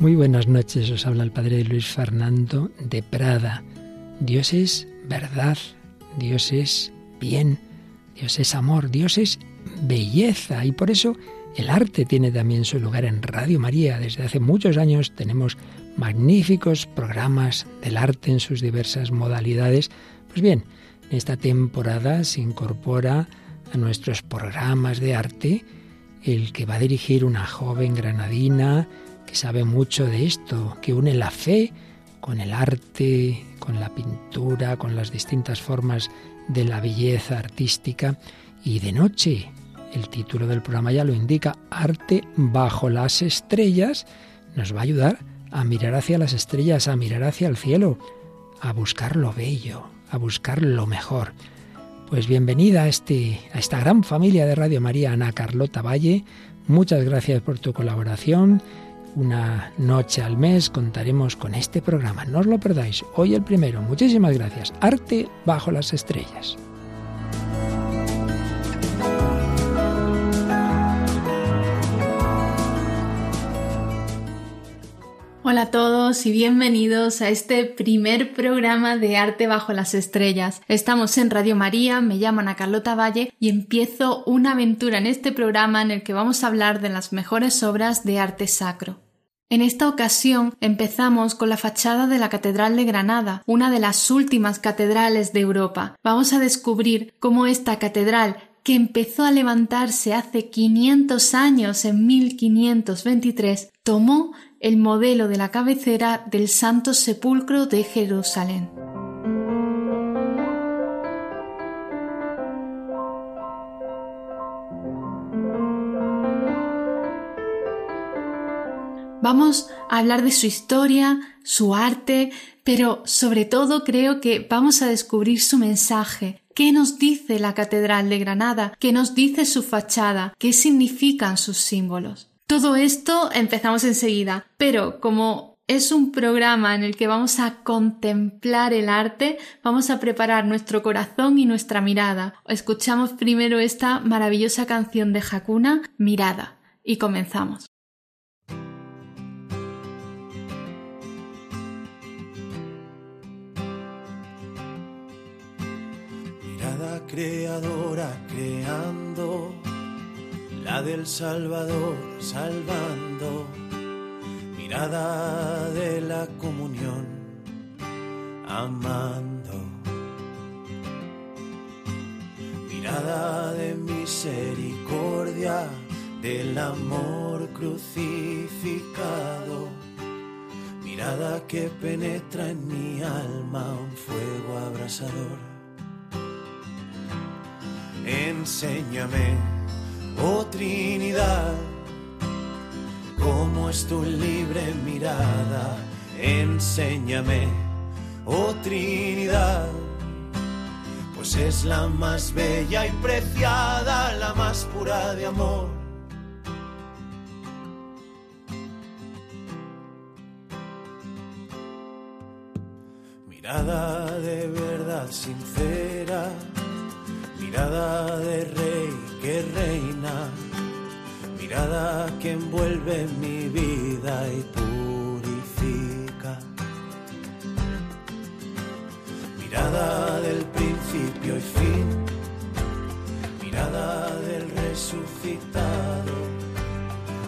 Muy buenas noches, os habla el Padre Luis Fernando de Prada. Dios es verdad, Dios es bien, Dios es amor, Dios es belleza y por eso el arte tiene también su lugar en Radio María. Desde hace muchos años tenemos magníficos programas del arte en sus diversas modalidades. Pues bien, en esta temporada se incorpora a nuestros programas de arte el que va a dirigir una joven granadina que sabe mucho de esto, que une la fe con el arte, con la pintura, con las distintas formas de la belleza artística y de noche. El título del programa ya lo indica, Arte bajo las estrellas, nos va a ayudar a mirar hacia las estrellas, a mirar hacia el cielo, a buscar lo bello, a buscar lo mejor. Pues bienvenida a, este, a esta gran familia de Radio María, Ana Carlota Valle. Muchas gracias por tu colaboración una noche al mes contaremos con este programa. No os lo perdáis. Hoy el primero. Muchísimas gracias. Arte bajo las estrellas. Hola a todos y bienvenidos a este primer programa de Arte bajo las estrellas. Estamos en Radio María, me llamo Ana Carlota Valle y empiezo una aventura en este programa en el que vamos a hablar de las mejores obras de arte sacro. En esta ocasión empezamos con la fachada de la Catedral de Granada, una de las últimas catedrales de Europa. Vamos a descubrir cómo esta catedral que empezó a levantarse hace 500 años en 1523, tomó el modelo de la cabecera del Santo Sepulcro de Jerusalén. Vamos a hablar de su historia, su arte, pero sobre todo creo que vamos a descubrir su mensaje. ¿Qué nos dice la Catedral de Granada? ¿Qué nos dice su fachada? ¿Qué significan sus símbolos? Todo esto empezamos enseguida, pero como es un programa en el que vamos a contemplar el arte, vamos a preparar nuestro corazón y nuestra mirada. Escuchamos primero esta maravillosa canción de Hakuna, Mirada, y comenzamos. Mirada creadora creando la del Salvador salvando, mirada de la comunión, amando, mirada de misericordia, del amor crucificado, mirada que penetra en mi alma un fuego abrasador. Enséñame Oh Trinidad, cómo es tu libre mirada, enséñame, oh Trinidad, pues es la más bella y preciada, la más pura de amor. Mirada de verdad sincera, mirada de rey que reina, mirada que envuelve mi vida y purifica. Mirada del principio y fin, mirada del resucitado,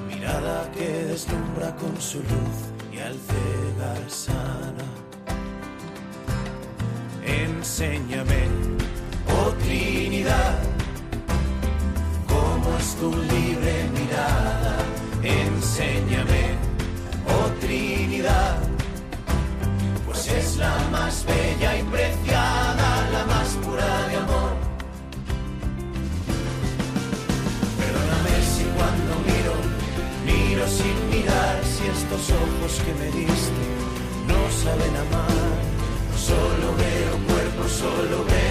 mirada que deslumbra con su luz y al cegar sana. Enséñame, oh Trinidad tu libre mirada, enséñame, oh Trinidad, pues es la más bella y preciada, la más pura de amor. Perdóname si cuando miro, miro sin mirar, si estos ojos que me diste no saben amar, solo veo cuerpo, solo veo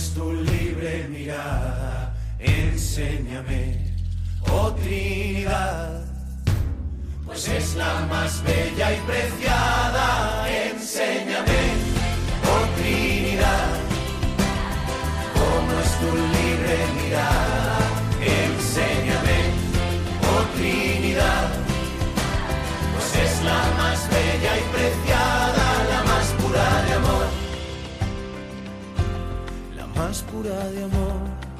es tu libre mirada, enséñame, oh Trinidad, pues es la más bella y preciada, enséñame pura de amor.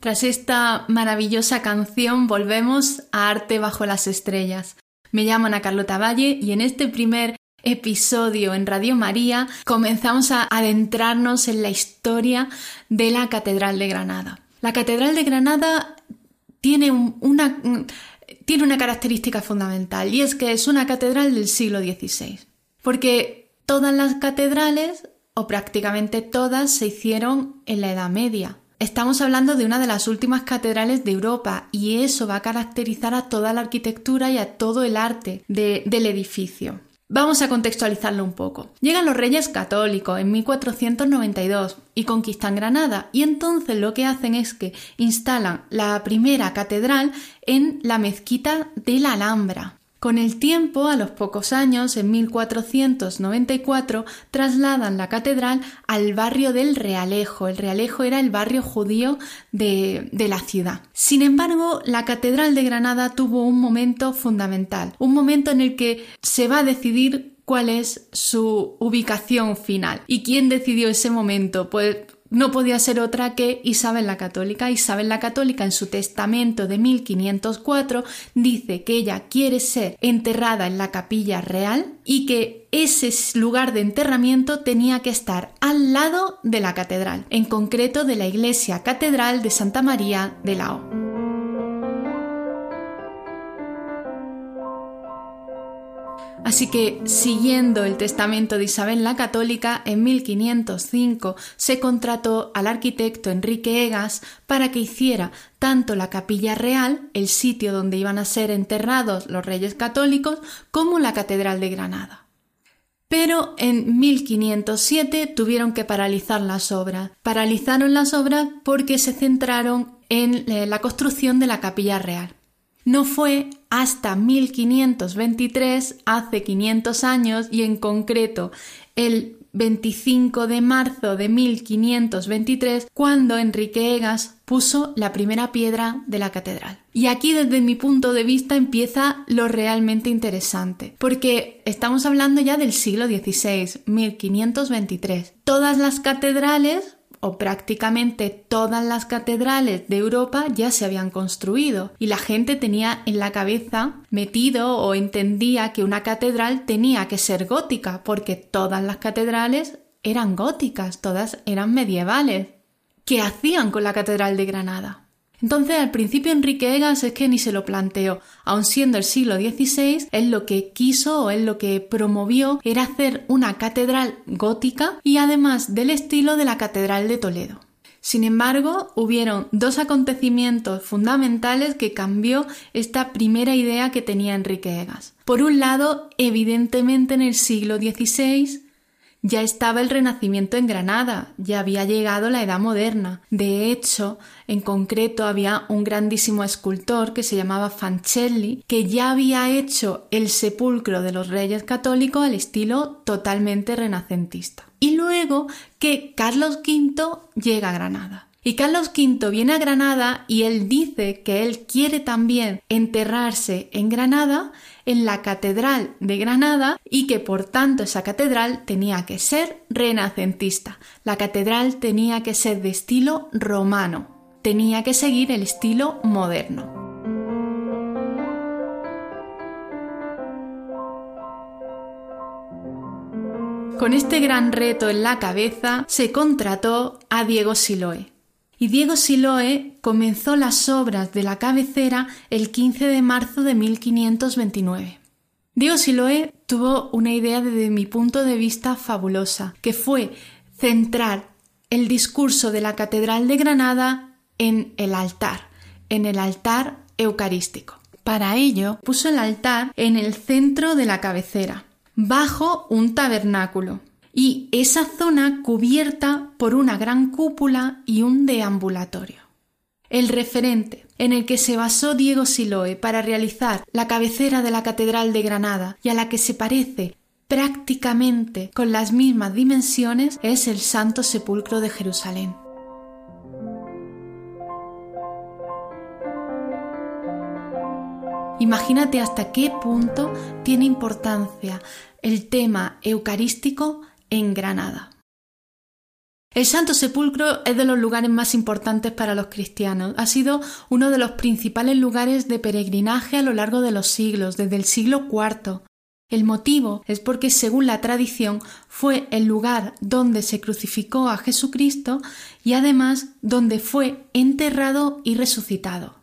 Tras esta maravillosa canción volvemos a Arte bajo las estrellas. Me llamo Ana Carlota Valle y en este primer episodio en Radio María comenzamos a adentrarnos en la historia de la Catedral de Granada. La Catedral de Granada tiene una, tiene una característica fundamental y es que es una catedral del siglo XVI. Porque todas las catedrales, o prácticamente todas, se hicieron en la Edad Media. Estamos hablando de una de las últimas catedrales de Europa y eso va a caracterizar a toda la arquitectura y a todo el arte del edificio. Vamos a contextualizarlo un poco. Llegan los reyes católicos en 1492 y conquistan Granada y entonces lo que hacen es que instalan la primera catedral en la mezquita de la Alhambra. Con el tiempo, a los pocos años, en 1494, trasladan la catedral al barrio del Realejo. El Realejo era el barrio judío de, de, la ciudad. Sin embargo, la catedral de Granada tuvo un momento fundamental, un momento en el que se va a decidir cuál es su ubicación final. ¿Y quién decidió ese momento? Pues no podía ser otra que Isabel la Católica. Isabel la Católica en su testamento de 1504 dice que ella quiere ser enterrada en la capilla real y que ese lugar de enterramiento tenía que estar al lado de la catedral, en concreto de la iglesia catedral de Santa María de Lao. Así que, siguiendo el testamento de Isabel la Católica, en 1505 se contrató al arquitecto Enrique Egas para que hiciera tanto la capilla real, el sitio donde iban a ser enterrados los reyes católicos, como la catedral de Granada. Pero en 1507 tuvieron que paralizar las obras. Paralizaron las obras porque se centraron en eh, la construcción de la capilla real. No fue hasta 1523, hace 500 años, y en concreto el 25 de marzo de 1523, cuando Enrique Egas puso la primera piedra de la catedral. Y aquí desde mi punto de vista empieza lo realmente interesante, porque estamos hablando ya del siglo XVI, 1523. Todas las catedrales o prácticamente todas las catedrales de Europa ya se habían construido y la gente tenía en la cabeza metido o entendía que una catedral tenía que ser gótica porque todas las catedrales eran góticas, todas eran medievales. ¿Qué hacían con la catedral de Granada? Entonces, al principio Enrique Egas es que ni se lo planteó, aun siendo el siglo XVI, él lo que quiso o él lo que promovió era hacer una catedral gótica y además del estilo de la Catedral de Toledo. Sin embargo, hubieron dos acontecimientos fundamentales que cambió esta primera idea que tenía Enrique Egas. Por un lado, evidentemente en el siglo XVI ya estaba el Renacimiento en Granada, ya había llegado la Edad Moderna. De hecho, en concreto había un grandísimo escultor que se llamaba Fancelli, que ya había hecho el sepulcro de los reyes católicos al estilo totalmente renacentista. Y luego que Carlos V llega a Granada. Y Carlos V viene a Granada y él dice que él quiere también enterrarse en Granada en la Catedral de Granada y que por tanto esa catedral tenía que ser renacentista. La catedral tenía que ser de estilo romano, tenía que seguir el estilo moderno. Con este gran reto en la cabeza se contrató a Diego Siloé, y Diego Siloe comenzó las obras de la cabecera el 15 de marzo de 1529. Diego Siloe tuvo una idea desde mi punto de vista fabulosa, que fue centrar el discurso de la Catedral de Granada en el altar, en el altar eucarístico. Para ello puso el altar en el centro de la cabecera, bajo un tabernáculo, y esa zona cubierta por una gran cúpula y un deambulatorio. El referente, en el que se basó Diego Siloe para realizar la cabecera de la Catedral de Granada y a la que se parece prácticamente con las mismas dimensiones es el Santo Sepulcro de Jerusalén. Imagínate hasta qué punto tiene importancia el tema eucarístico en Granada. El Santo Sepulcro es de los lugares más importantes para los cristianos. Ha sido uno de los principales lugares de peregrinaje a lo largo de los siglos, desde el siglo IV. El motivo es porque, según la tradición, fue el lugar donde se crucificó a Jesucristo y además donde fue enterrado y resucitado.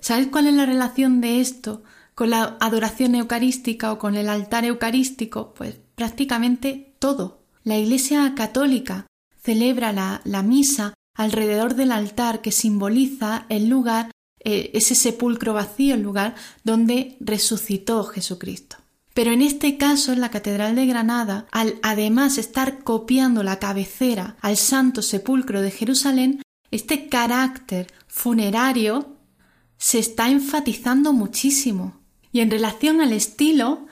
¿Sabes cuál es la relación de esto con la adoración eucarística o con el altar eucarístico? Pues prácticamente todo. La Iglesia católica celebra la, misa alrededor del altar que simboliza el lugar, eh, ese sepulcro vacío, el lugar donde resucitó Jesucristo. Pero en este caso, en la Catedral de Granada, al además estar copiando la cabecera al Santo Sepulcro de Jerusalén, este carácter funerario se está enfatizando muchísimo. Y en relación al estilo,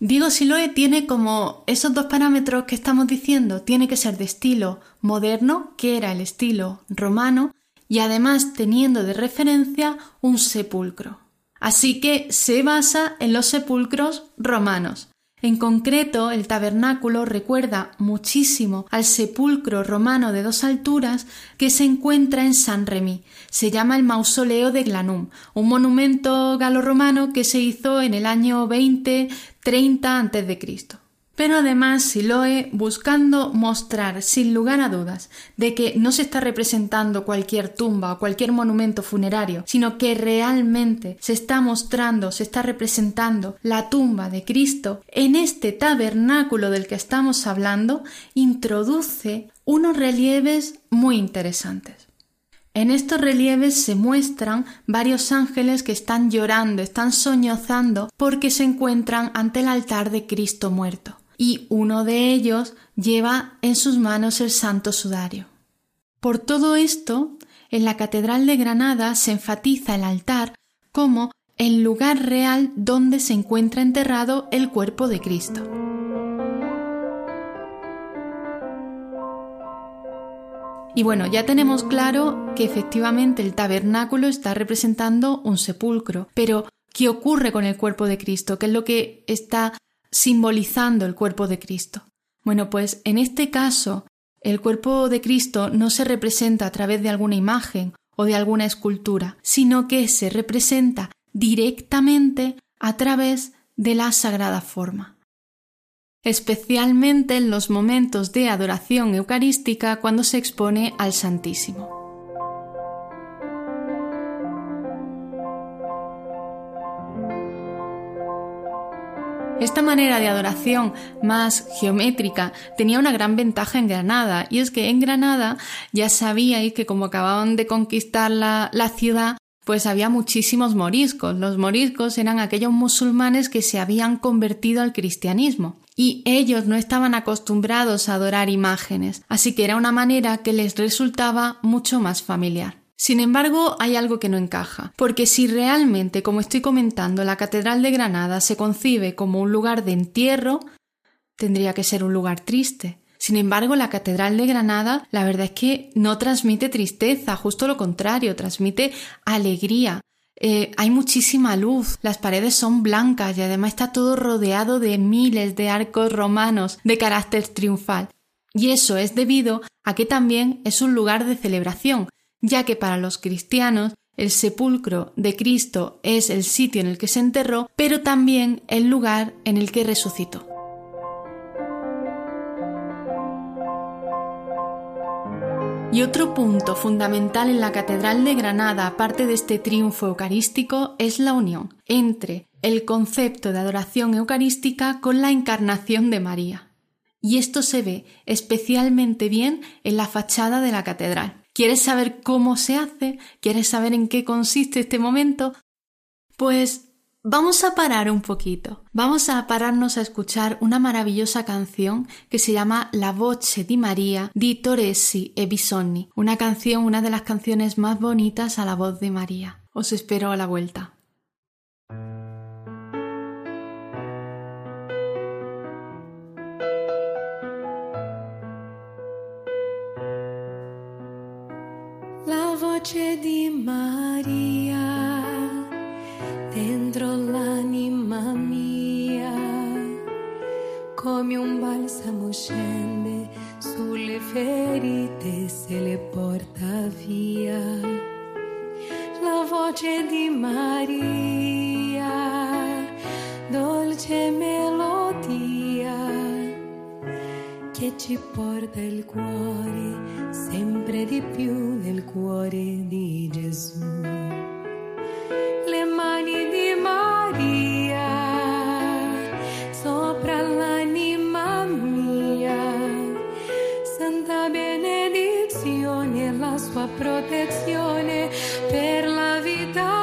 Diego Siloe tiene como esos dos parámetros que estamos diciendo, tiene que ser de estilo moderno, que era el estilo romano, y además teniendo de referencia un sepulcro. Así que se basa en los sepulcros romanos. En concreto, el tabernáculo recuerda muchísimo al sepulcro romano de dos alturas que se encuentra en San Remy. Se llama el Mausoleo de Glanum, un monumento galorromano que se hizo en el año 20-30 a.C pero además Siloe buscando mostrar sin lugar a dudas de que no se está representando cualquier tumba o cualquier monumento funerario, sino que realmente se está mostrando, se está representando la tumba de Cristo, en este tabernáculo del que estamos hablando, introduce unos relieves muy interesantes. En estos relieves se muestran varios ángeles que están llorando, están soñozando porque se encuentran ante el altar de Cristo muerto y uno de ellos lleva en sus manos el santo sudario. Por todo esto, en la Catedral de Granada se enfatiza el altar como el lugar real donde se encuentra enterrado el cuerpo de Cristo. Y bueno, ya tenemos claro que efectivamente el tabernáculo está representando un sepulcro, pero ¿qué ocurre con el cuerpo de Cristo? ¿Qué es lo que está simbolizando el cuerpo de Cristo. Bueno, pues en este caso, el cuerpo de Cristo no se representa a través de alguna imagen o de alguna escultura, sino que se representa directamente a través de la sagrada forma. Especialmente en los momentos de adoración eucarística cuando se expone al Santísimo. Esta manera de adoración más geométrica tenía una gran ventaja en Granada, y es que en Granada ya sabíais que como acababan de conquistar la, la ciudad, pues había muchísimos moriscos. Los moriscos eran aquellos musulmanes que se habían convertido al cristianismo y ellos no estaban acostumbrados a adorar imágenes, así que era una manera que les resultaba mucho más familiar. Sin embargo, hay algo que no encaja, porque si realmente, como estoy comentando, la Catedral de Granada se concibe como un lugar de entierro, tendría que ser un lugar triste. Sin embargo, la Catedral de Granada, la verdad es que no transmite tristeza, justo lo contrario, transmite alegría. Eh, hay muchísima luz, las paredes son blancas y además está todo rodeado de miles de arcos romanos de carácter triunfal. Y eso es debido a que también es un lugar de celebración, ya que para los cristianos el sepulcro de Cristo es el sitio en el que se enterró, pero también el lugar en el que resucitó. Y otro punto fundamental en la Catedral de Granada, aparte de este triunfo eucarístico, es la unión entre el concepto de adoración eucarística con la encarnación de María. Y esto se ve especialmente bien en la fachada de la catedral. ¿Quieres saber cómo se hace? ¿Quieres saber en qué consiste este momento? Pues vamos a parar un poquito. Vamos a pararnos a escuchar una maravillosa canción que se llama La voce di María di Toresi e Bisonni, una canción, una de las canciones más bonitas a la voz de María. Os espero a la vuelta. Voce di Maria dentro l'anima mia, come un balsamo scende sulle ferite se le porta via. La voce di Maria, dolce melodia che ci porta il cuore sempre di più nel cuore di Gesù. Le mani di Maria sopra l'anima mia, santa benedizione, la sua protezione per la vita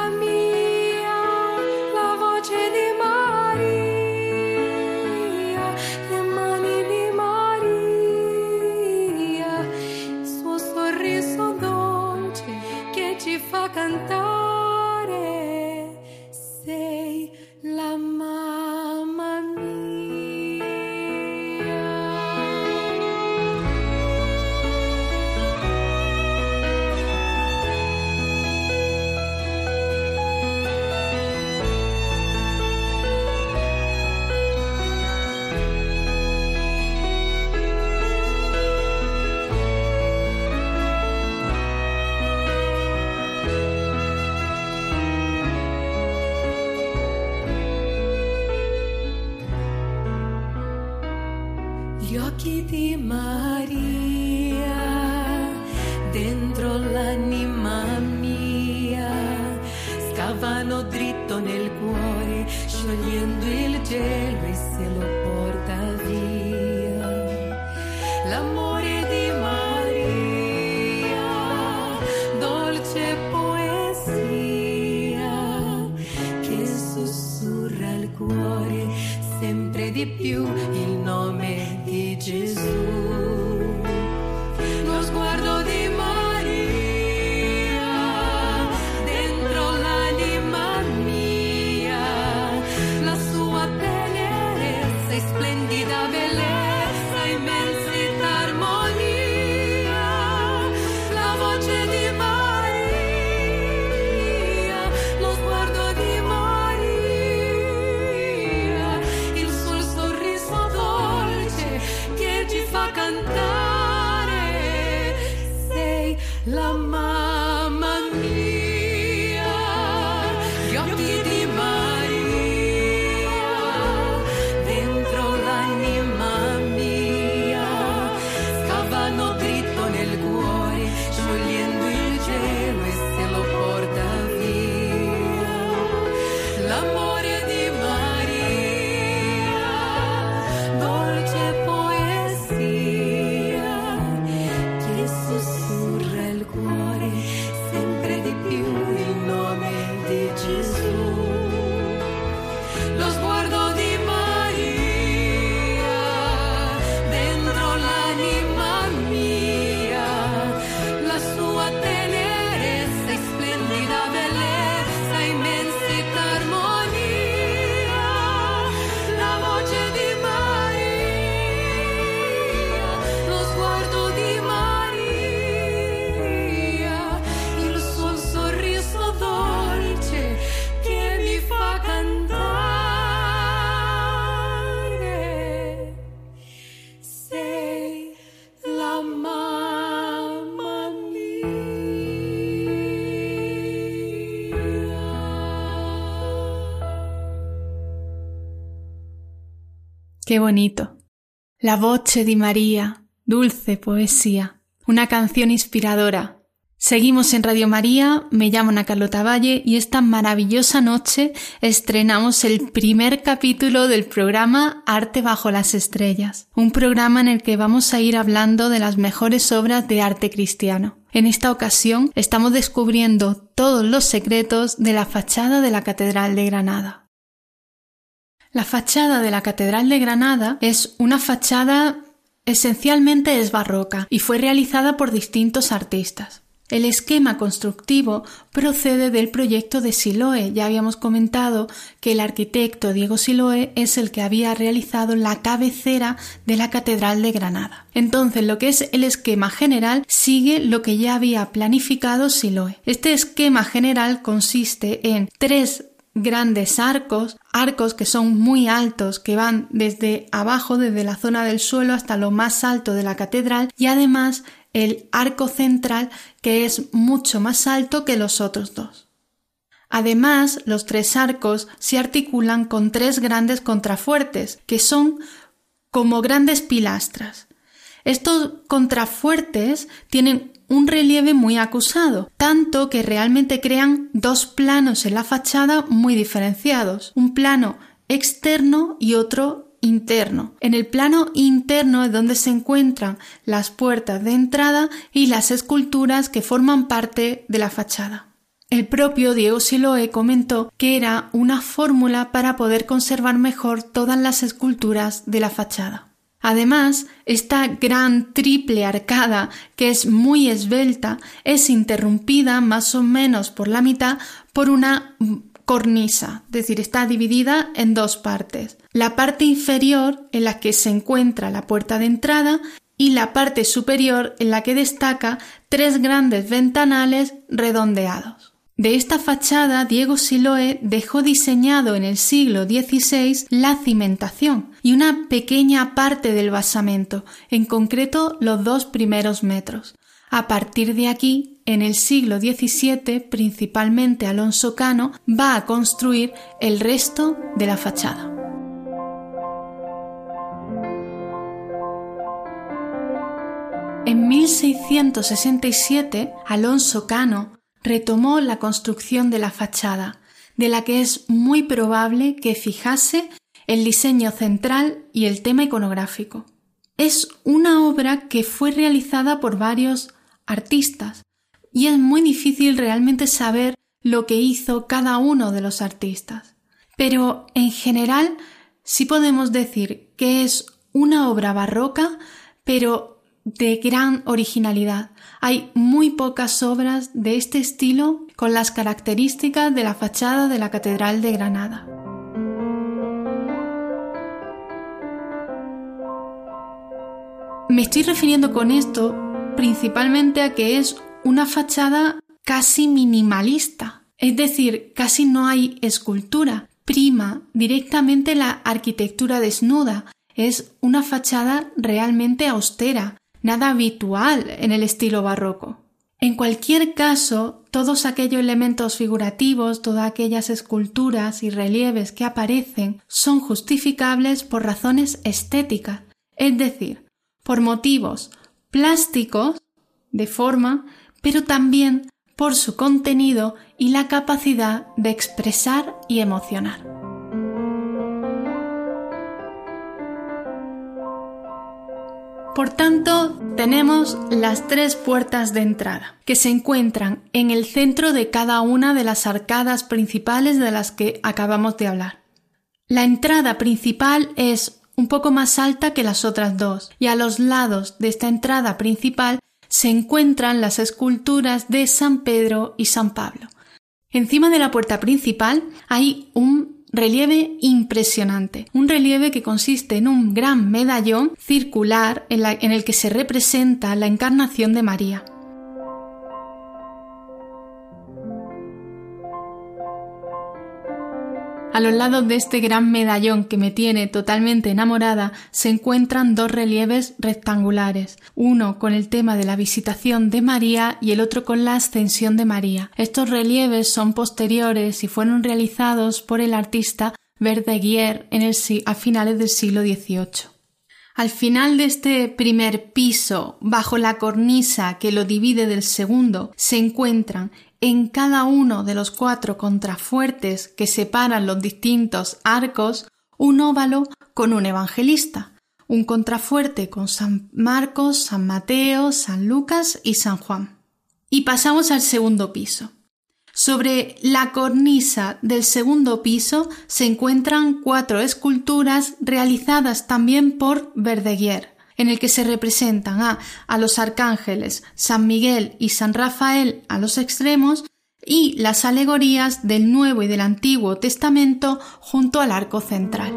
Qué bonito. La voce di María, dulce poesía, una canción inspiradora. Seguimos en Radio María, me llamo Ana Carlota Valle y esta maravillosa noche estrenamos el primer capítulo del programa Arte bajo las estrellas, un programa en el que vamos a ir hablando de las mejores obras de arte cristiano. En esta ocasión estamos descubriendo todos los secretos de la fachada de la Catedral de Granada. La fachada de la Catedral de Granada es una fachada esencialmente es barroca y fue realizada por distintos artistas. El esquema constructivo procede del proyecto de Siloe. Ya habíamos comentado que el arquitecto Diego Siloe es el que había realizado la cabecera de la Catedral de Granada. Entonces, lo que es el esquema general sigue lo que ya había planificado Siloe. Este esquema general consiste en tres grandes arcos, arcos que son muy altos, que van desde abajo, desde la zona del suelo hasta lo más alto de la catedral y además el arco central que es mucho más alto que los otros dos. Además, los tres arcos se articulan con tres grandes contrafuertes, que son como grandes pilastras. Estos contrafuertes tienen un relieve muy acusado, tanto que realmente crean dos planos en la fachada muy diferenciados, un plano externo y otro interno. En el plano interno es donde se encuentran las puertas de entrada y las esculturas que forman parte de la fachada. El propio Diego Siloe comentó que era una fórmula para poder conservar mejor todas las esculturas de la fachada. Además, esta gran triple arcada, que es muy esbelta, es interrumpida más o menos por la mitad por una cornisa, es decir, está dividida en dos partes. La parte inferior en la que se encuentra la puerta de entrada y la parte superior en la que destaca tres grandes ventanales redondeados. De esta fachada, Diego Siloe dejó diseñado en el siglo XVI la cimentación y una pequeña parte del basamento, en concreto los dos primeros metros. A partir de aquí, en el siglo XVII, principalmente Alonso Cano, va a construir el resto de la fachada. En 1667, Alonso Cano retomó la construcción de la fachada, de la que es muy probable que fijase el diseño central y el tema iconográfico. Es una obra que fue realizada por varios artistas y es muy difícil realmente saber lo que hizo cada uno de los artistas. Pero en general sí podemos decir que es una obra barroca, pero de gran originalidad. Hay muy pocas obras de este estilo con las características de la fachada de la Catedral de Granada. Me estoy refiriendo con esto principalmente a que es una fachada casi minimalista, es decir, casi no hay escultura, prima directamente la arquitectura desnuda, es una fachada realmente austera, nada habitual en el estilo barroco. En cualquier caso, todos aquellos elementos figurativos, todas aquellas esculturas y relieves que aparecen son justificables por razones estéticas, es decir, por motivos plásticos de forma, pero también por su contenido y la capacidad de expresar y emocionar. Por tanto, tenemos las tres puertas de entrada, que se encuentran en el centro de cada una de las arcadas principales de las que acabamos de hablar. La entrada principal es un poco más alta que las otras dos, y a los lados de esta entrada principal se encuentran las esculturas de San Pedro y San Pablo. Encima de la puerta principal hay un relieve impresionante, un relieve que consiste en un gran medallón circular en, el que se representa la encarnación de María. A los lados de este gran medallón que me tiene totalmente enamorada se encuentran dos relieves rectangulares, uno con el tema de la visitación de María y el otro con la ascensión de María. Estos relieves son posteriores y fueron realizados por el artista Verdeguier en el, a finales del siglo XVIII. Al final de este primer piso, bajo la cornisa que lo divide del segundo, se encuentran en cada uno de los cuatro contrafuertes que separan los distintos arcos un óvalo con un evangelista, un contrafuerte con San Marcos, San Mateo, San Lucas y San Juan. Y pasamos al segundo piso. Sobre la cornisa del segundo piso se encuentran cuatro esculturas realizadas también por Verdeguier. En el que se representan a, a los arcángeles San Miguel y San Rafael a los extremos y las alegorías del Nuevo y del Antiguo Testamento junto al arco central.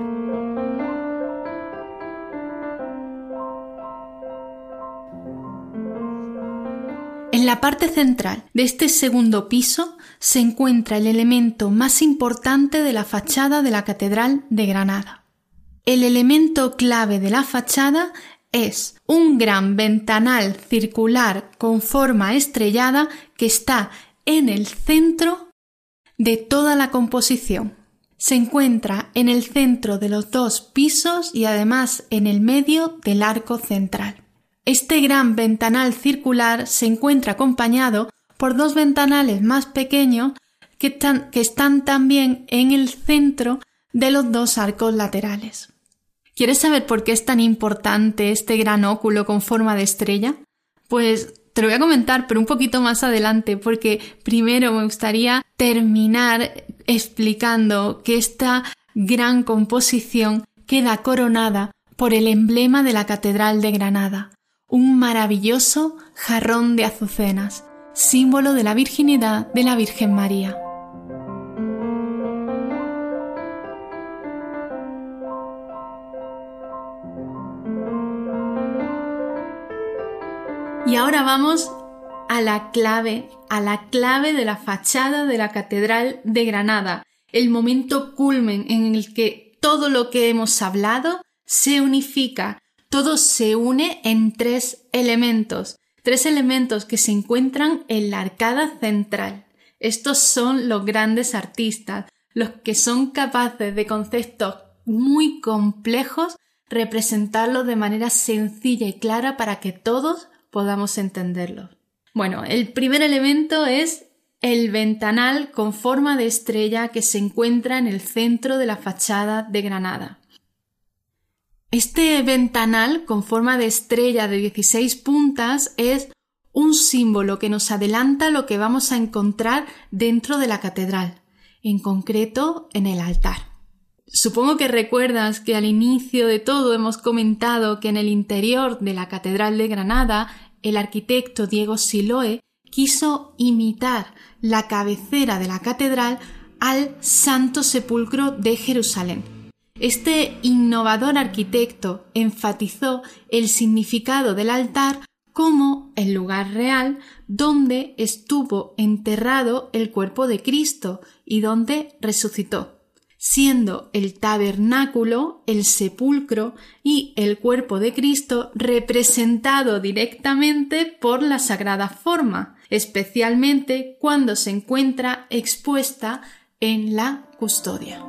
En la parte central de este segundo piso se encuentra el elemento más importante de la fachada de la Catedral de Granada. El elemento clave de la fachada es un gran ventanal circular con forma estrellada que está en el centro de toda la composición. Se encuentra en el centro de los dos pisos y además en el medio del arco central. Este gran ventanal circular se encuentra acompañado por dos ventanales más pequeños que están, también en el centro de los dos arcos laterales. ¿Quieres saber por qué es tan importante este gran óculo con forma de estrella? Pues te lo voy a comentar, pero un poquito más adelante, porque primero me gustaría terminar explicando que esta gran composición queda coronada por el emblema de la Catedral de Granada, un maravilloso jarrón de azucenas, símbolo de la virginidad de la Virgen María. Ahora vamos a la clave, a la clave de la fachada de la Catedral de Granada, el momento culmen en el que todo lo que hemos hablado se unifica, todo se une en tres elementos, tres elementos que se encuentran en la arcada central. Estos son los grandes artistas, los que son capaces de conceptos muy complejos representarlos de manera sencilla y clara para que todos podamos entenderlo. Bueno, el primer elemento es el ventanal con forma de estrella que se encuentra en el centro de la fachada de Granada. Este ventanal con forma de estrella de 16 puntas es un símbolo que nos adelanta lo que vamos a encontrar dentro de la catedral, en concreto en el altar. Supongo que recuerdas que al inicio de todo hemos comentado que en el interior de la Catedral de Granada el arquitecto Diego Siloe quiso imitar la cabecera de la catedral al Santo Sepulcro de Jerusalén. Este innovador arquitecto enfatizó el significado del altar como el lugar real donde estuvo enterrado el cuerpo de Cristo y donde resucitó siendo el tabernáculo, el sepulcro y el cuerpo de Cristo representado directamente por la sagrada forma, especialmente cuando se encuentra expuesta en la custodia.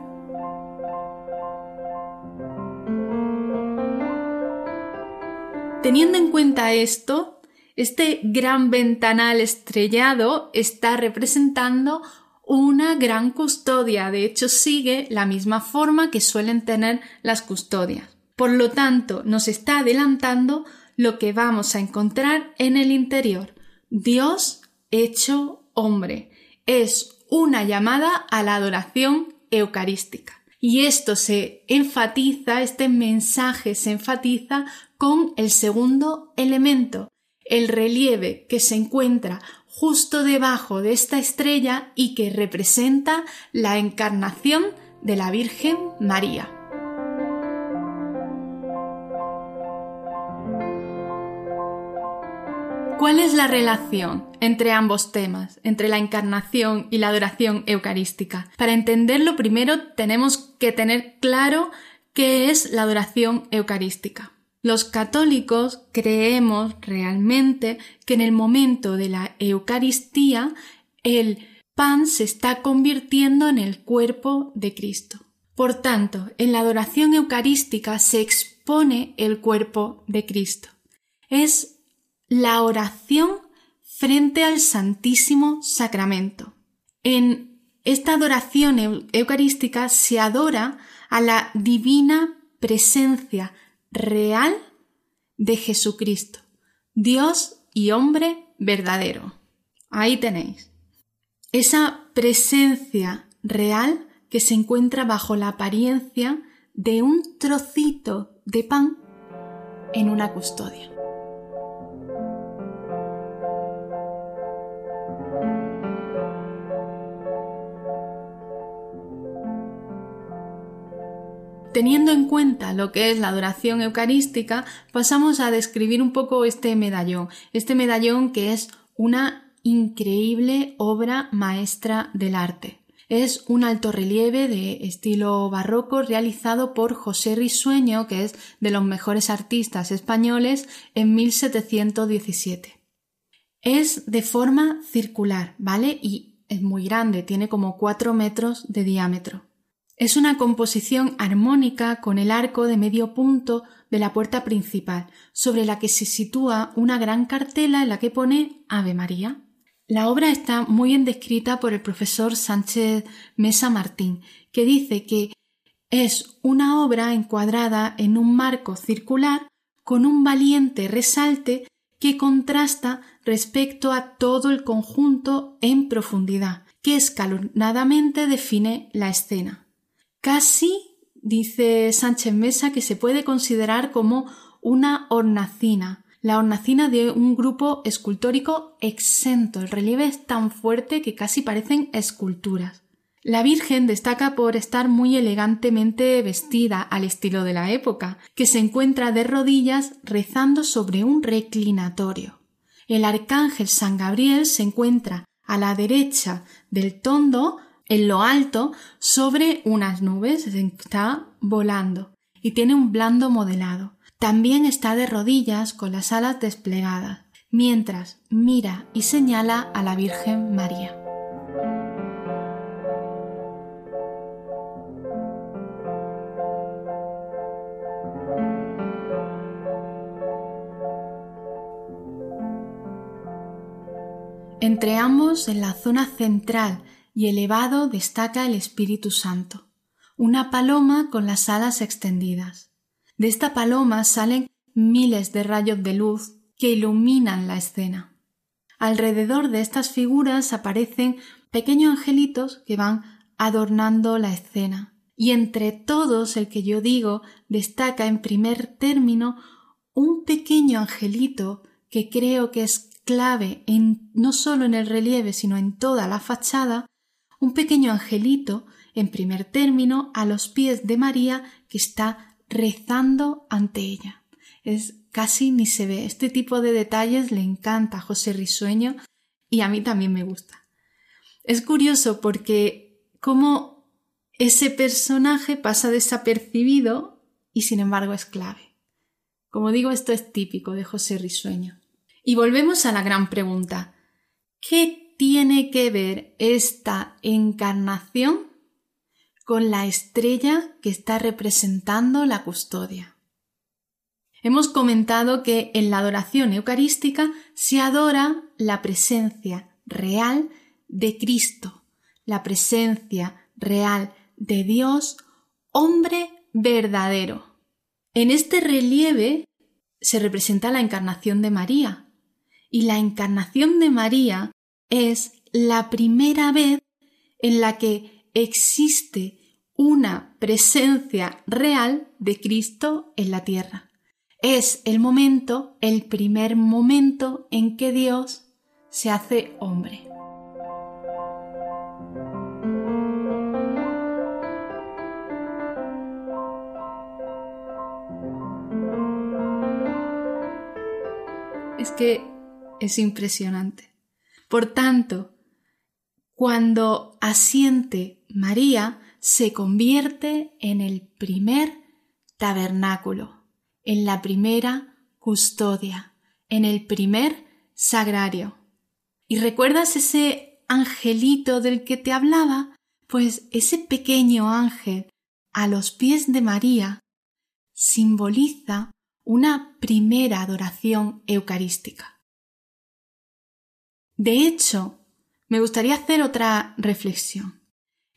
Teniendo en cuenta esto, este gran ventanal estrellado está representando una gran custodia. De hecho, sigue la misma forma que suelen tener las custodias. Por lo tanto, nos está adelantando lo que vamos a encontrar en el interior. Dios hecho hombre. Es una llamada a la adoración eucarística. Y esto se enfatiza, este mensaje se enfatiza con el segundo elemento, el relieve que se encuentra justo debajo de esta estrella y que representa la encarnación de la Virgen María. ¿Cuál es la relación entre ambos temas, entre la encarnación y la adoración eucarística? Para entenderlo primero tenemos que tener claro qué es la adoración eucarística. Los católicos creemos realmente que en el momento de la Eucaristía el pan se está convirtiendo en el cuerpo de Cristo. Por tanto, en la adoración eucarística se expone el cuerpo de Cristo. Es la oración frente al Santísimo Sacramento. En esta adoración eucarística se adora a la divina presencia real de Jesucristo, Dios y hombre verdadero. Ahí tenéis. Esa presencia real que se encuentra bajo la apariencia de un trocito de pan en una custodia. Teniendo en cuenta lo que es la adoración eucarística, pasamos a describir un poco este medallón, este medallón que es una increíble obra maestra del arte. Es un alto relieve de estilo barroco realizado por José Risueño, que es de los mejores artistas españoles, en 1717. Es de forma circular, ¿vale? Y es muy grande, tiene como 4 metros de diámetro. Es una composición armónica con el arco de medio punto de la puerta principal, sobre la que se sitúa una gran cartela en la que pone Ave María. La obra está muy bien descrita por el profesor Sánchez Mesa Martín, que dice que es una obra encuadrada en un marco circular con un valiente resalte que contrasta respecto a todo el conjunto en profundidad, que escalonadamente define la escena. Casi, dice Sánchez Mesa, que se puede considerar como una hornacina, la hornacina de un grupo escultórico exento. El relieve es tan fuerte que casi parecen esculturas. La Virgen destaca por estar muy elegantemente vestida al estilo de la época, que se encuentra de rodillas rezando sobre un reclinatorio. El arcángel San Gabriel se encuentra a la derecha del tondo en lo alto sobre unas nubes, está volando y tiene un blando modelado. También está de rodillas con las alas desplegadas, mientras mira y señala a la Virgen María. Entre ambos, en la zona central y elevado destaca el Espíritu Santo, una paloma con las alas extendidas. De esta paloma salen miles de rayos de luz que iluminan la escena. Alrededor de estas figuras aparecen pequeños angelitos que van adornando la escena. Y entre todos el que yo digo destaca en primer término un pequeño angelito que creo que es clave en, no solo en el relieve sino en toda la fachada un pequeño angelito, en primer término, a los pies de María que está rezando ante ella. Es casi ni se ve. Este tipo de detalles le encanta a José Risueño y a mí también me gusta. Es curioso porque como ese personaje pasa desapercibido y sin embargo es clave. Como digo, esto es típico de José Risueño. Y volvemos a la gran pregunta. ¿Qué tiene que ver esta encarnación con la estrella que está representando la custodia? Hemos comentado que en la adoración eucarística se adora la presencia real de Cristo, la presencia real de Dios, hombre verdadero. En este relieve se representa la encarnación de María, y la encarnación de María es la primera vez en la que existe una presencia real de Cristo en la tierra. Es el momento, el primer momento en que Dios se hace hombre. Es que es impresionante. Por tanto, cuando asiente María, se convierte en el primer tabernáculo, en la primera custodia, en el primer sagrario. ¿Y recuerdas ese angelito del que te hablaba? Pues ese pequeño ángel a los pies de María simboliza una primera adoración eucarística. De hecho, me gustaría hacer otra reflexión.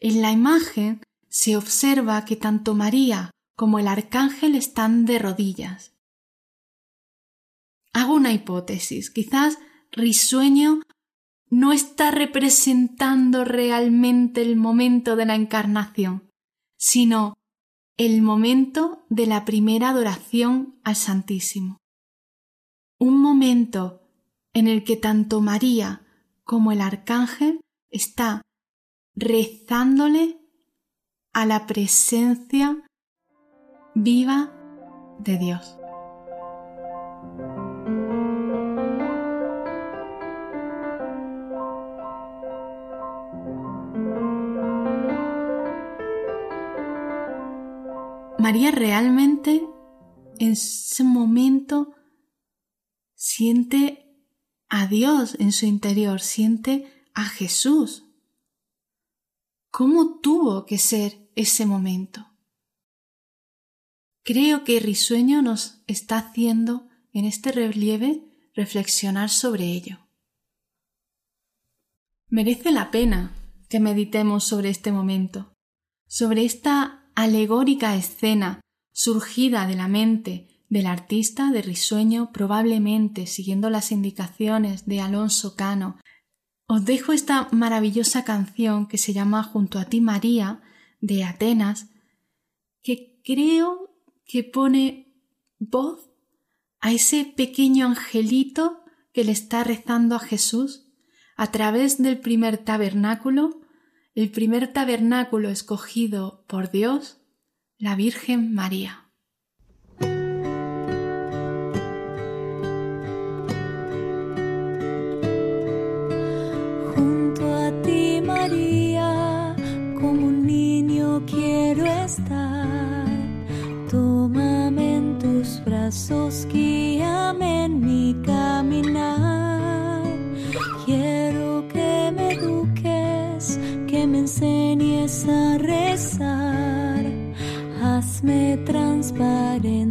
En la imagen se observa que tanto María como el arcángel están de rodillas. Hago una hipótesis. Quizás Risueño no está representando realmente el momento de la encarnación, sino el momento de la primera adoración al Santísimo. Un momento en el que tanto María como el Arcángel está rezándole a la presencia viva de Dios. María realmente en ese momento siente a Dios en su interior, siente a Jesús. ¿Cómo tuvo que ser ese momento? Creo que Risueño nos está haciendo en este relieve reflexionar sobre ello. Merece la pena que meditemos sobre este momento, sobre esta alegórica escena surgida de la mente del artista de risueño, probablemente siguiendo las indicaciones de Alonso Cano, os dejo esta maravillosa canción que se llama Junto a ti María de Atenas, que creo que pone voz a ese pequeño angelito que le está rezando a Jesús a través del primer tabernáculo el primer tabernáculo escogido por Dios, la Virgen María. Brazos, guíame en mi caminar. Quiero que me eduques que me enseñes a rezar. Hazme transparente,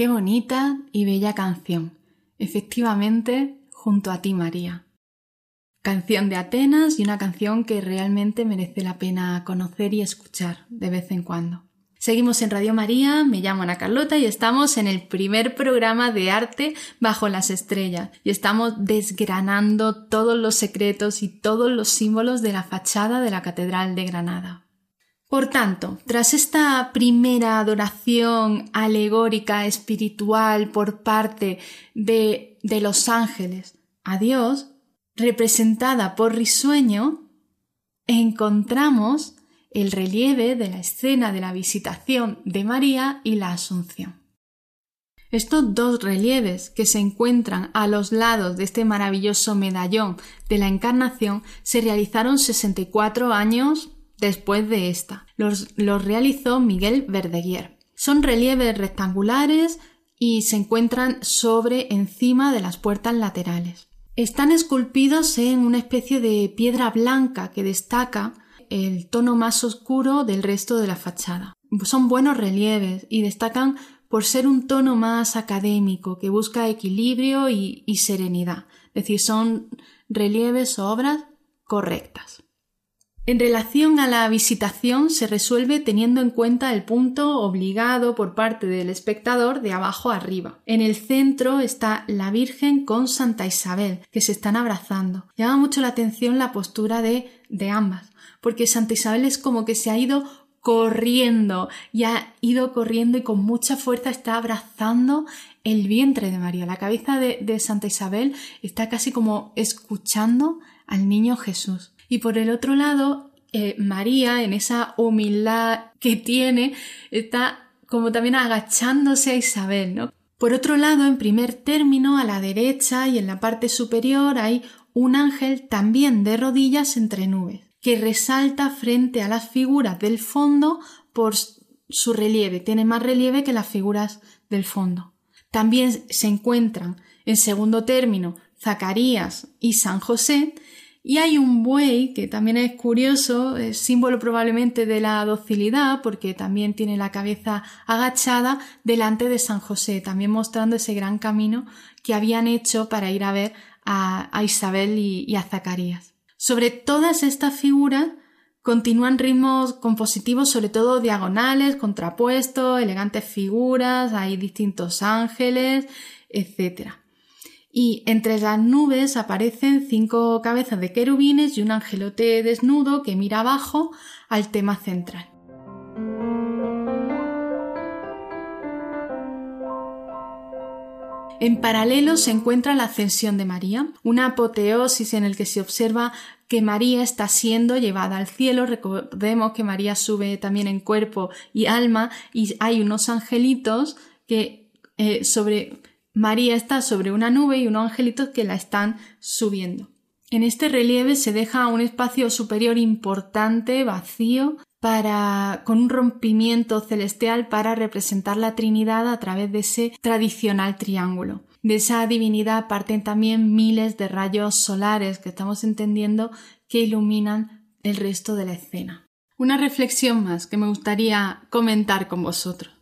Qué bonita y bella canción. Efectivamente, junto a ti, María. Canción de Atenas y una canción que realmente merece la pena conocer y escuchar de vez en cuando. Seguimos en Radio María, me llamo Ana Carlota y estamos en el primer programa de arte bajo las estrellas y estamos desgranando todos los secretos y todos los símbolos de la fachada de la Catedral de Granada. Por tanto, tras esta primera adoración alegórica espiritual por parte de, de los ángeles a Dios, representada por Risueño, encontramos el relieve de la escena de la visitación de María y la Asunción. Estos dos relieves que se encuentran a los lados de este maravilloso medallón de la Encarnación se realizaron 64 años después de esta. Los, los realizó Miguel Verdeguer. Son relieves rectangulares y se encuentran sobre encima de las puertas laterales. Están esculpidos en una especie de piedra blanca que destaca el tono más oscuro del resto de la fachada. Son buenos relieves y destacan por ser un tono más académico que busca equilibrio y, serenidad. Es decir, son relieves o obras correctas. En relación a la visitación se resuelve teniendo en cuenta el punto obligado por parte del espectador de abajo arriba. En el centro está la Virgen con Santa Isabel, que se están abrazando. Llama mucho la atención la postura de, de ambas, porque Santa Isabel es como que se ha ido corriendo y ha ido corriendo y con mucha fuerza está abrazando el vientre de María. La cabeza de, Santa Isabel está casi como escuchando al niño Jesús. Y por el otro lado, eh, María, en esa humildad que tiene, está como también agachándose a Isabel, ¿no? Por otro lado, en primer término, a la derecha y en la parte superior hay un ángel también de rodillas entre nubes que resalta frente a las figuras del fondo por su relieve, tiene más relieve que las figuras del fondo. También se encuentran en segundo término Zacarías y San José, y hay un buey que también es curioso, es símbolo probablemente de la docilidad, porque también tiene la cabeza agachada delante de San José, también mostrando ese gran camino que habían hecho para ir a ver a, Isabel y a Zacarías. Sobre todas estas figuras continúan ritmos compositivos, sobre todo diagonales, contrapuestos, elegantes figuras, hay distintos ángeles, etc. Y entre las nubes aparecen cinco cabezas de querubines y un angelote desnudo que mira abajo al tema central. En paralelo se encuentra la ascensión de María, una apoteosis en el que se observa que María está siendo llevada al cielo. Recordemos que María sube también en cuerpo y alma y hay unos angelitos que eh, sobre María está sobre una nube y unos angelitos que la están subiendo. En este relieve se deja un espacio superior importante, vacío, para, con un rompimiento celestial para representar la Trinidad a través de ese tradicional triángulo. De esa divinidad parten también miles de rayos solares que estamos entendiendo que iluminan el resto de la escena. Una reflexión más que me gustaría comentar con vosotros.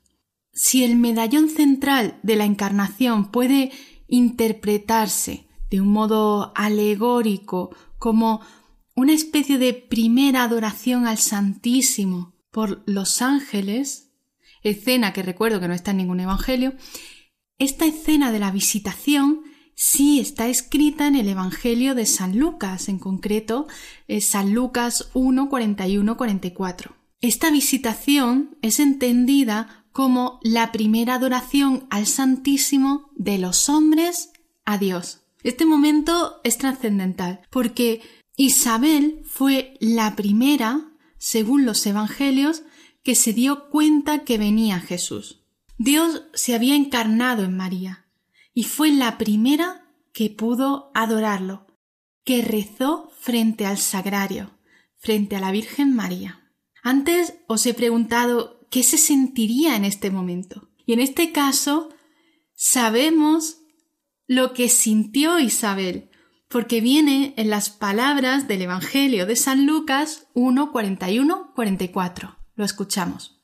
Si el medallón central de la Encarnación puede interpretarse de un modo alegórico como una especie de primera adoración al Santísimo por los ángeles, escena que recuerdo que no está en ningún evangelio, esta escena de la visitación sí está escrita en el Evangelio de San Lucas, en concreto San Lucas 1, 41, 44. Esta visitación es entendida como la primera adoración al Santísimo de los hombres a Dios. Este momento es trascendental porque Isabel fue la primera, según los Evangelios, que se dio cuenta que venía Jesús. Dios se había encarnado en María y fue la primera que pudo adorarlo, que rezó frente al sagrario, frente a la Virgen María. Antes os he preguntado qué se sentiría en este momento. Y en este caso sabemos lo que sintió Isabel, porque viene en las palabras del Evangelio de San Lucas 1, 41, 44. Lo escuchamos.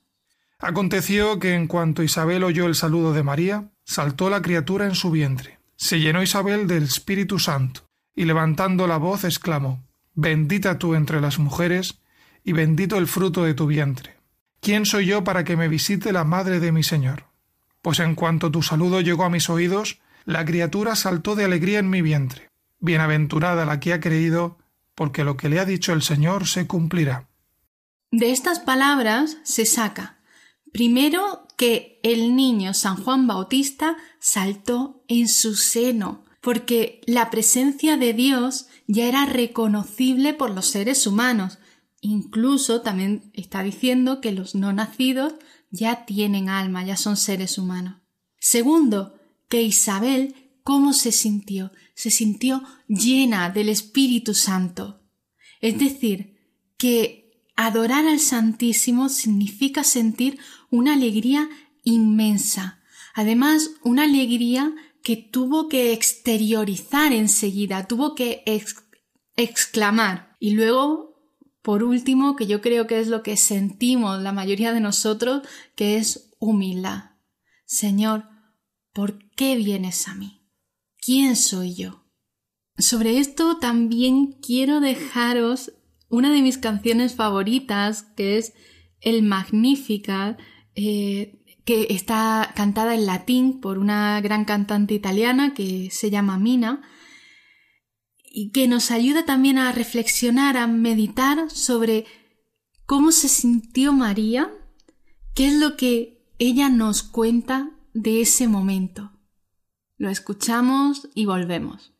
Aconteció que en cuanto Isabel oyó el saludo de María, saltó la criatura en su vientre. Se llenó Isabel del Espíritu Santo, y levantando la voz exclamó, Bendita tú entre las mujeres, y bendito el fruto de tu vientre. ¿Quién soy yo para que me visite la madre de mi Señor? Pues en cuanto tu saludo llegó a mis oídos, la criatura saltó de alegría en mi vientre. Bienaventurada la que ha creído, porque lo que le ha dicho el Señor se cumplirá. De estas palabras se saca, primero, que el niño San Juan Bautista saltó en su seno, porque la presencia de Dios ya era reconocible por los seres humanos. Incluso también está diciendo que los no nacidos ya tienen alma, ya son seres humanos. Segundo, que Isabel, ¿cómo se sintió? Se sintió llena del Espíritu Santo. Es decir, que adorar al Santísimo significa sentir una alegría inmensa. Además, una alegría que tuvo que exteriorizar enseguida, tuvo que exclamar. Y luego, por último, que yo creo que es lo que sentimos la mayoría de nosotros, que es humildad. Señor, ¿por qué vienes a mí? ¿Quién soy yo? Sobre esto también quiero dejaros una de mis canciones favoritas, que es el Magnificat, eh, que está cantada en latín por una gran cantante italiana que se llama Mina, y que nos ayuda también a reflexionar, a meditar sobre cómo se sintió María, qué es lo que ella nos cuenta de ese momento. Lo escuchamos y volvemos.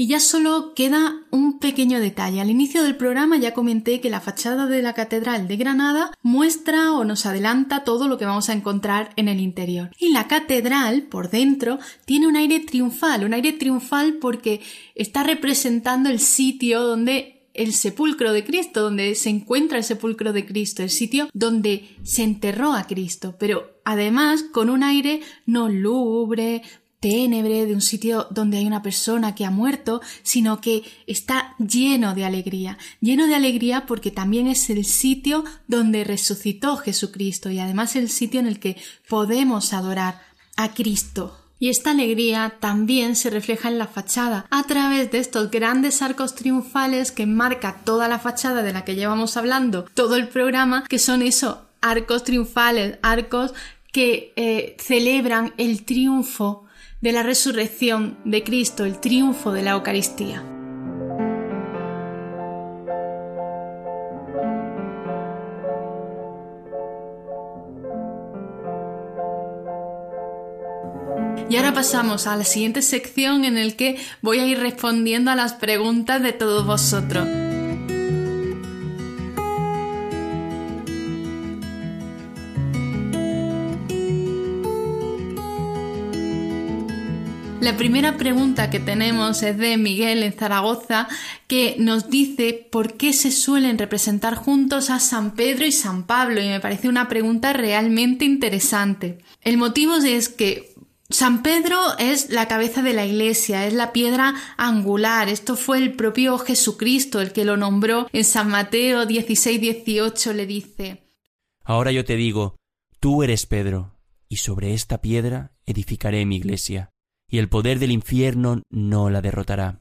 Y ya solo queda un pequeño detalle. Al inicio del programa ya comenté que la fachada de la Catedral de Granada muestra o nos adelanta todo lo que vamos a encontrar en el interior. Y la catedral, por dentro, tiene un aire triunfal, un aire triunfal porque está representando el sitio donde el sepulcro de Cristo, donde se encuentra el sepulcro de Cristo, el sitio donde se enterró a Cristo, pero además con un aire no lúgubre, ténebre, de un sitio donde hay una persona que ha muerto, sino que está lleno de alegría. Lleno de alegría porque también es el sitio donde resucitó Jesucristo y además el sitio en el que podemos adorar a Cristo. Y esta alegría también se refleja en la fachada a través de estos grandes arcos triunfales que marca toda la fachada de la que llevamos hablando todo el programa, que son esos arcos triunfales, arcos que eh, celebran el triunfo de la resurrección de Cristo, el triunfo de la Eucaristía. Y ahora pasamos a la siguiente sección en el que voy a ir respondiendo a las preguntas de todos vosotros. La primera pregunta que tenemos es de Miguel en Zaragoza, que nos dice por qué se suelen representar juntos a San Pedro y San Pablo, y me parece una pregunta realmente interesante. El motivo es que San Pedro es la cabeza de la iglesia, es la piedra angular. Esto fue el propio Jesucristo el que lo nombró en San Mateo 16, 18 le dice Ahora yo te digo, tú eres Pedro, y sobre esta piedra edificaré mi iglesia y el poder del infierno no la derrotará.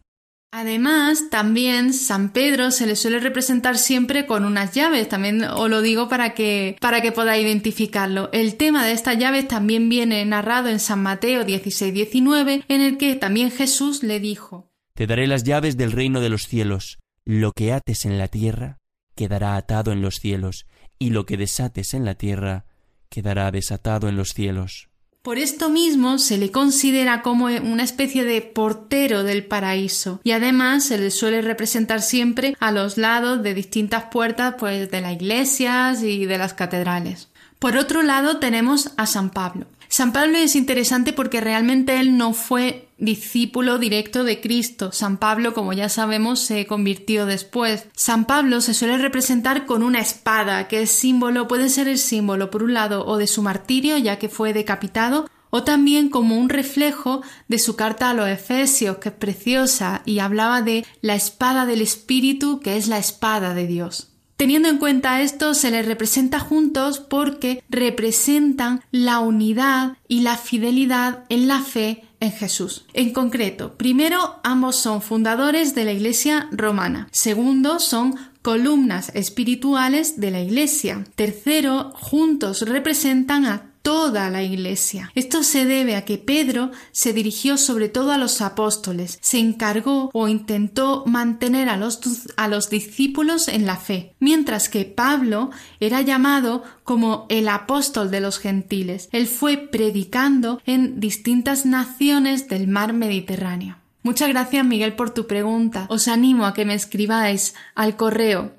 Además, también San Pedro se le suele representar siempre con unas llaves, también os lo digo para que, para que podáis identificarlo. El tema de estas llaves también viene narrado en San Mateo 16-19, en el que también Jesús le dijo Te daré las llaves del reino de los cielos. Lo que ates en la tierra quedará atado en los cielos, y lo que desates en la tierra quedará desatado en los cielos. Por esto mismo se le considera como una especie de portero del paraíso y además se le suele representar siempre a los lados de distintas puertas pues de las iglesias y de las catedrales. Por otro lado tenemos a San Pablo. San Pablo es interesante porque realmente él no fue discípulo directo de Cristo. San Pablo, como ya sabemos, se convirtió después. San Pablo se suele representar con una espada, que es símbolo, puede ser el símbolo, por un lado, o de su martirio, ya que fue decapitado, o también como un reflejo de su carta a los Efesios, que es preciosa, y hablaba de la espada del Espíritu, que es la espada de Dios. Teniendo en cuenta esto, se les representa juntos porque representan la unidad y la fidelidad en la fe en Jesús. En concreto, primero, ambos son fundadores de la Iglesia romana. Segundo, son columnas espirituales de la Iglesia. Tercero, juntos representan a toda la iglesia. Esto se debe a que Pedro se dirigió sobre todo a los apóstoles, se encargó o intentó mantener a los, a los discípulos en la fe, mientras que Pablo era llamado como el apóstol de los gentiles. Él fue predicando en distintas naciones del mar Mediterráneo. Muchas gracias Miguel por tu pregunta. Os animo a que me escribáis al correo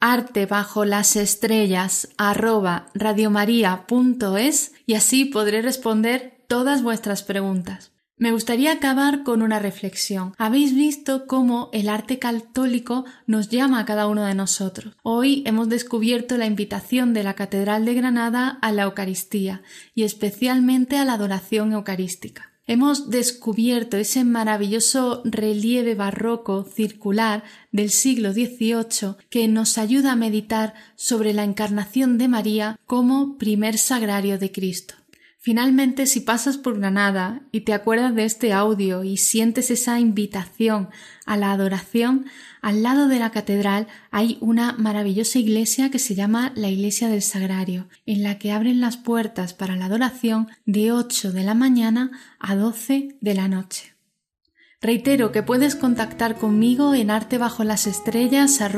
arte bajo las estrellas arroba radiomaria.es y así podré responder todas vuestras preguntas. Me gustaría acabar con una reflexión. Habéis visto cómo el arte católico nos llama a cada uno de nosotros. Hoy hemos descubierto la invitación de la Catedral de Granada a la Eucaristía y especialmente a la adoración eucarística. Hemos descubierto ese maravilloso relieve barroco circular del siglo XVIII que nos ayuda a meditar sobre la encarnación de María como primer sagrario de Cristo. Finalmente, si pasas por Granada y te acuerdas de este audio y sientes esa invitación a la adoración, al lado de la catedral hay una maravillosa iglesia que se llama la Iglesia del Sagrario, en la que abren las puertas para la adoración de 8 de la mañana a 12 de la noche. Reitero que puedes contactar conmigo en arte bajo las estrellas en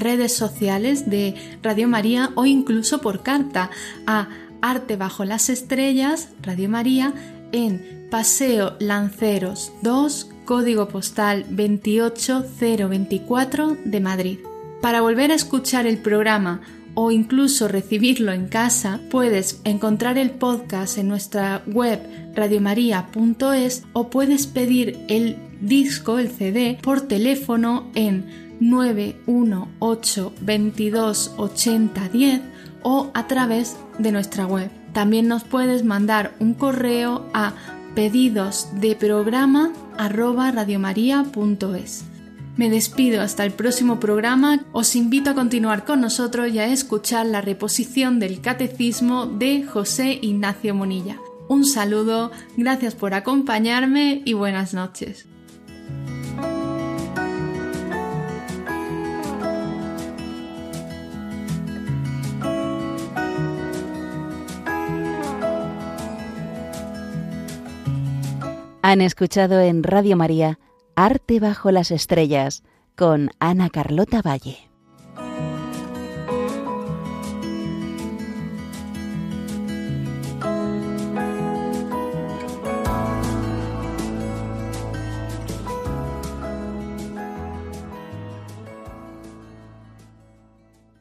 redes sociales de Radio María o incluso por carta a arte bajo las estrellas Radio María en Paseo Lanceros 2 código postal 28024 de Madrid. Para volver a escuchar el programa o incluso recibirlo en casa, puedes encontrar el podcast en nuestra web radiomaria.es o puedes pedir el disco, el CD, por teléfono en 918 22 80 10 o a través de nuestra web. También nos puedes mandar un correo a pedidos de programa Me despido hasta el próximo programa. Os invito a continuar con nosotros y a escuchar la reposición del Catecismo de José Ignacio Monilla. Un saludo, gracias por acompañarme y buenas noches. Han escuchado en Radio María Arte bajo las estrellas con Ana Carlota Valle.